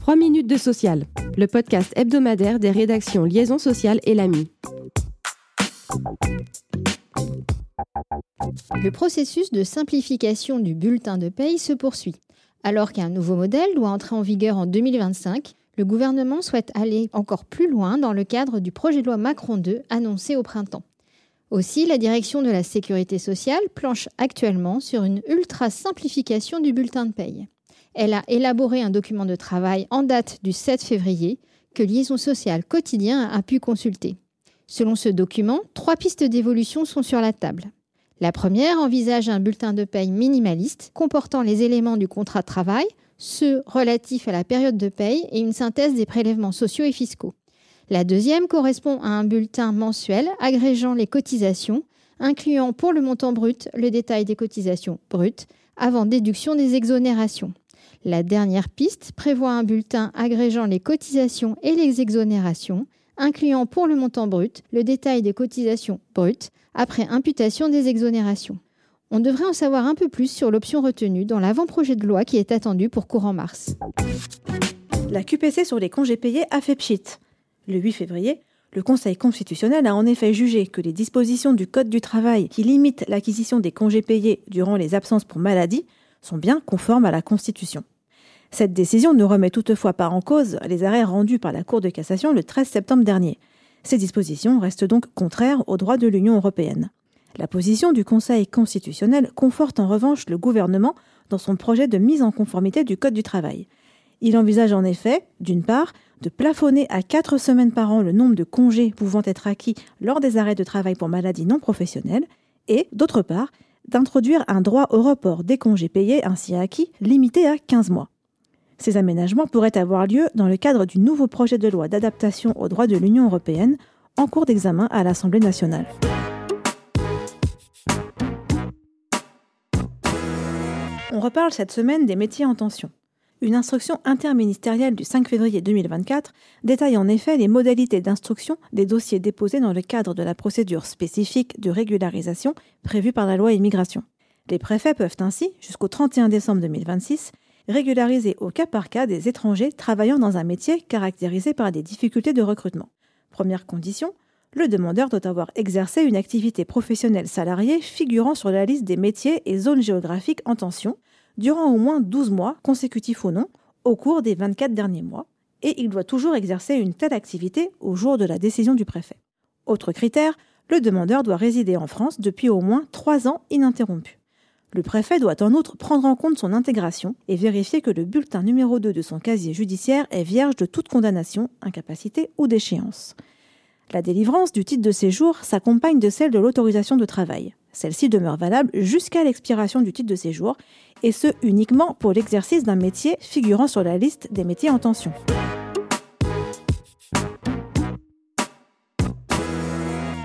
3 minutes de social, le podcast hebdomadaire des rédactions Liaison sociale et l'AMI. Le processus de simplification du bulletin de paye se poursuit. Alors qu'un nouveau modèle doit entrer en vigueur en 2025, le gouvernement souhaite aller encore plus loin dans le cadre du projet de loi Macron 2 annoncé au printemps. Aussi, la direction de la sécurité sociale planche actuellement sur une ultra simplification du bulletin de paye. Elle a élaboré un document de travail en date du 7 février que Liaison sociale quotidien a pu consulter. Selon ce document, trois pistes d'évolution sont sur la table. La première envisage un bulletin de paye minimaliste comportant les éléments du contrat de travail, ceux relatifs à la période de paye et une synthèse des prélèvements sociaux et fiscaux. La deuxième correspond à un bulletin mensuel agrégeant les cotisations, incluant pour le montant brut le détail des cotisations brutes avant déduction des exonérations. La dernière piste prévoit un bulletin agrégeant les cotisations et les exonérations, incluant pour le montant brut le détail des cotisations brutes après imputation des exonérations. On devrait en savoir un peu plus sur l'option retenue dans l'avant-projet de loi qui est attendu pour courant mars. La QPC sur les congés payés a fait pchit. Le 8 février, le Conseil constitutionnel a en effet jugé que les dispositions du Code du travail qui limitent l'acquisition des congés payés durant les absences pour maladie sont bien conformes à la Constitution. Cette décision ne remet toutefois pas en cause les arrêts rendus par la Cour de cassation le 13 septembre dernier. Ces dispositions restent donc contraires aux droits de l'Union européenne. La position du Conseil constitutionnel conforte en revanche le gouvernement dans son projet de mise en conformité du Code du travail. Il envisage en effet, d'une part, de plafonner à quatre semaines par an le nombre de congés pouvant être acquis lors des arrêts de travail pour maladie non professionnelle, et, d'autre part, d'introduire un droit au report des congés payés ainsi acquis limité à 15 mois. Ces aménagements pourraient avoir lieu dans le cadre du nouveau projet de loi d'adaptation aux droits de l'Union européenne en cours d'examen à l'Assemblée nationale. On reparle cette semaine des métiers en tension. Une instruction interministérielle du 5 février 2024 détaille en effet les modalités d'instruction des dossiers déposés dans le cadre de la procédure spécifique de régularisation prévue par la loi immigration. Les préfets peuvent ainsi, jusqu'au 31 décembre 2026, régulariser au cas par cas des étrangers travaillant dans un métier caractérisé par des difficultés de recrutement. Première condition, le demandeur doit avoir exercé une activité professionnelle salariée figurant sur la liste des métiers et zones géographiques en tension durant au moins 12 mois, consécutifs ou non, au cours des 24 derniers mois, et il doit toujours exercer une telle activité au jour de la décision du préfet. Autre critère, le demandeur doit résider en France depuis au moins 3 ans ininterrompus. Le préfet doit en outre prendre en compte son intégration et vérifier que le bulletin numéro 2 de son casier judiciaire est vierge de toute condamnation, incapacité ou déchéance. La délivrance du titre de séjour s'accompagne de celle de l'autorisation de travail. Celle-ci demeure valable jusqu'à l'expiration du titre de séjour, et ce uniquement pour l'exercice d'un métier figurant sur la liste des métiers en tension.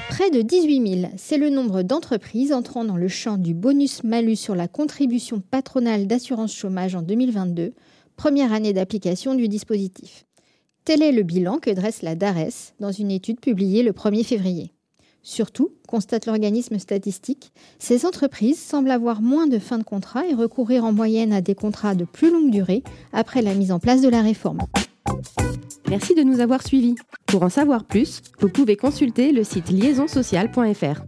Près de 18 000, c'est le nombre d'entreprises entrant dans le champ du bonus-malus sur la contribution patronale d'assurance chômage en 2022, première année d'application du dispositif. Tel est le bilan que dresse la DARES dans une étude publiée le 1er février. Surtout, constate l'organisme statistique, ces entreprises semblent avoir moins de fins de contrat et recourir en moyenne à des contrats de plus longue durée après la mise en place de la réforme. Merci de nous avoir suivis. Pour en savoir plus, vous pouvez consulter le site liaisonsocial.fr.